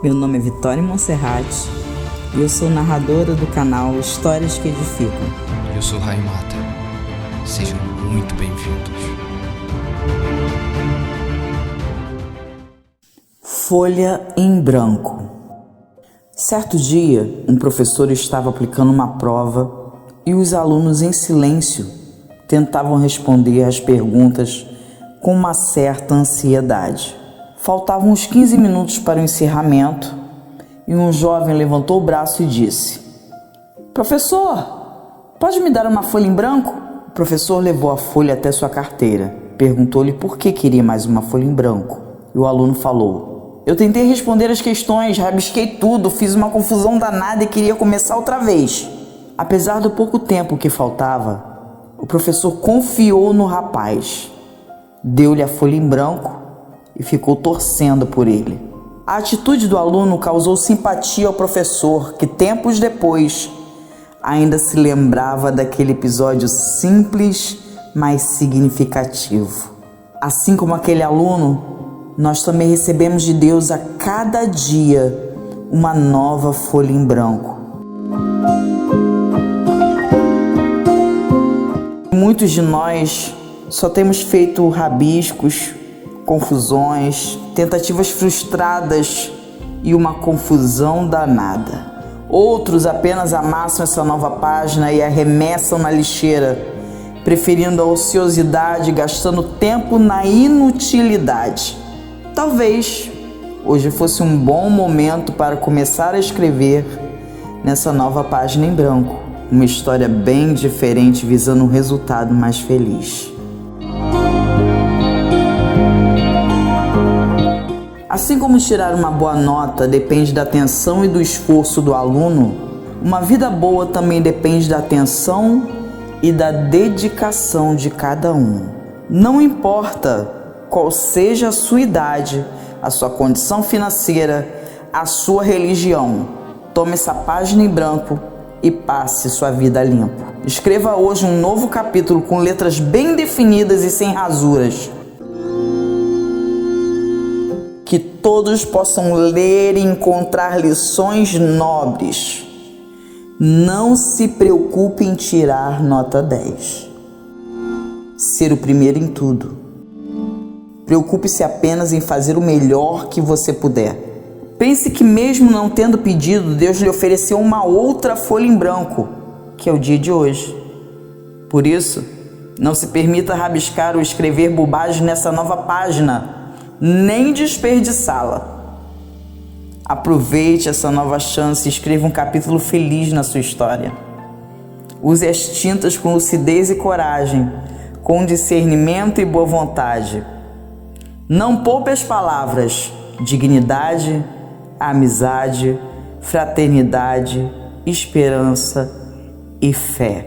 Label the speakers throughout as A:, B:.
A: Meu nome é Vitória Monserrat e eu sou narradora do canal Histórias que Edificam.
B: Eu sou Rai Mata. Sejam muito bem-vindos.
A: Folha em branco. Certo dia, um professor estava aplicando uma prova e os alunos, em silêncio, tentavam responder às perguntas com uma certa ansiedade. Faltavam uns 15 minutos para o encerramento e um jovem levantou o braço e disse: Professor, pode me dar uma folha em branco? O professor levou a folha até sua carteira. Perguntou-lhe por que queria mais uma folha em branco. E o aluno falou: Eu tentei responder as questões, rabisquei tudo, fiz uma confusão danada e queria começar outra vez. Apesar do pouco tempo que faltava, o professor confiou no rapaz, deu-lhe a folha em branco e ficou torcendo por ele. A atitude do aluno causou simpatia ao professor, que tempos depois ainda se lembrava daquele episódio simples, mas significativo. Assim como aquele aluno, nós também recebemos de Deus a cada dia uma nova folha em branco. Muitos de nós só temos feito rabiscos, confusões, tentativas frustradas e uma confusão danada. Outros apenas amassam essa nova página e arremessam na lixeira, preferindo a ociosidade, gastando tempo na inutilidade. Talvez hoje fosse um bom momento para começar a escrever nessa nova página em branco, uma história bem diferente visando um resultado mais feliz. Assim como tirar uma boa nota depende da atenção e do esforço do aluno, uma vida boa também depende da atenção e da dedicação de cada um. Não importa qual seja a sua idade, a sua condição financeira, a sua religião, tome essa página em branco e passe sua vida limpo. Escreva hoje um novo capítulo com letras bem definidas e sem rasuras todos possam ler e encontrar lições nobres. Não se preocupe em tirar nota 10. Ser o primeiro em tudo. Preocupe-se apenas em fazer o melhor que você puder. Pense que, mesmo não tendo pedido, Deus lhe ofereceu uma outra folha em branco, que é o dia de hoje. Por isso, não se permita rabiscar ou escrever bobagem nessa nova página nem desperdiçá-la. Aproveite essa nova chance e escreva um capítulo feliz na sua história. Use as tintas com lucidez e coragem, com discernimento e boa vontade. Não poupe as palavras dignidade, amizade, fraternidade, esperança e fé.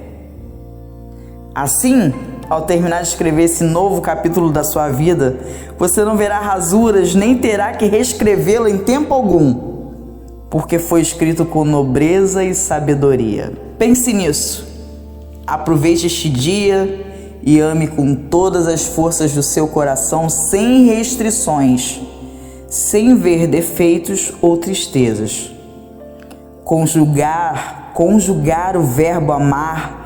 A: Assim, ao terminar de escrever esse novo capítulo da sua vida, você não verá rasuras nem terá que reescrevê-lo em tempo algum, porque foi escrito com nobreza e sabedoria. Pense nisso. Aproveite este dia e ame com todas as forças do seu coração, sem restrições, sem ver defeitos ou tristezas. Conjugar, conjugar o verbo amar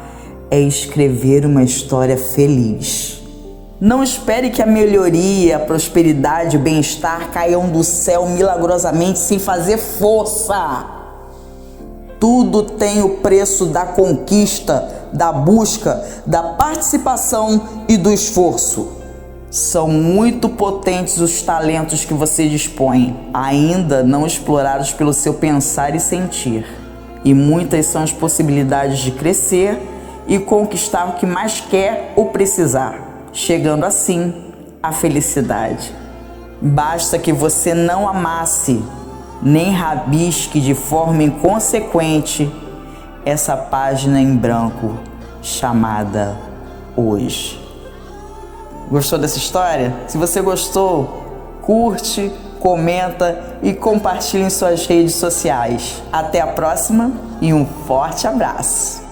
A: é escrever uma história feliz. Não espere que a melhoria, a prosperidade, o bem-estar caiam do céu milagrosamente sem fazer força. Tudo tem o preço da conquista, da busca, da participação e do esforço. São muito potentes os talentos que você dispõe, ainda não explorados pelo seu pensar e sentir. E muitas são as possibilidades de crescer e conquistar o que mais quer ou precisar, chegando assim à felicidade. Basta que você não amasse nem rabisque de forma inconsequente essa página em branco chamada Hoje. Gostou dessa história? Se você gostou, curte, comenta e compartilhe em suas redes sociais. Até a próxima e um forte abraço!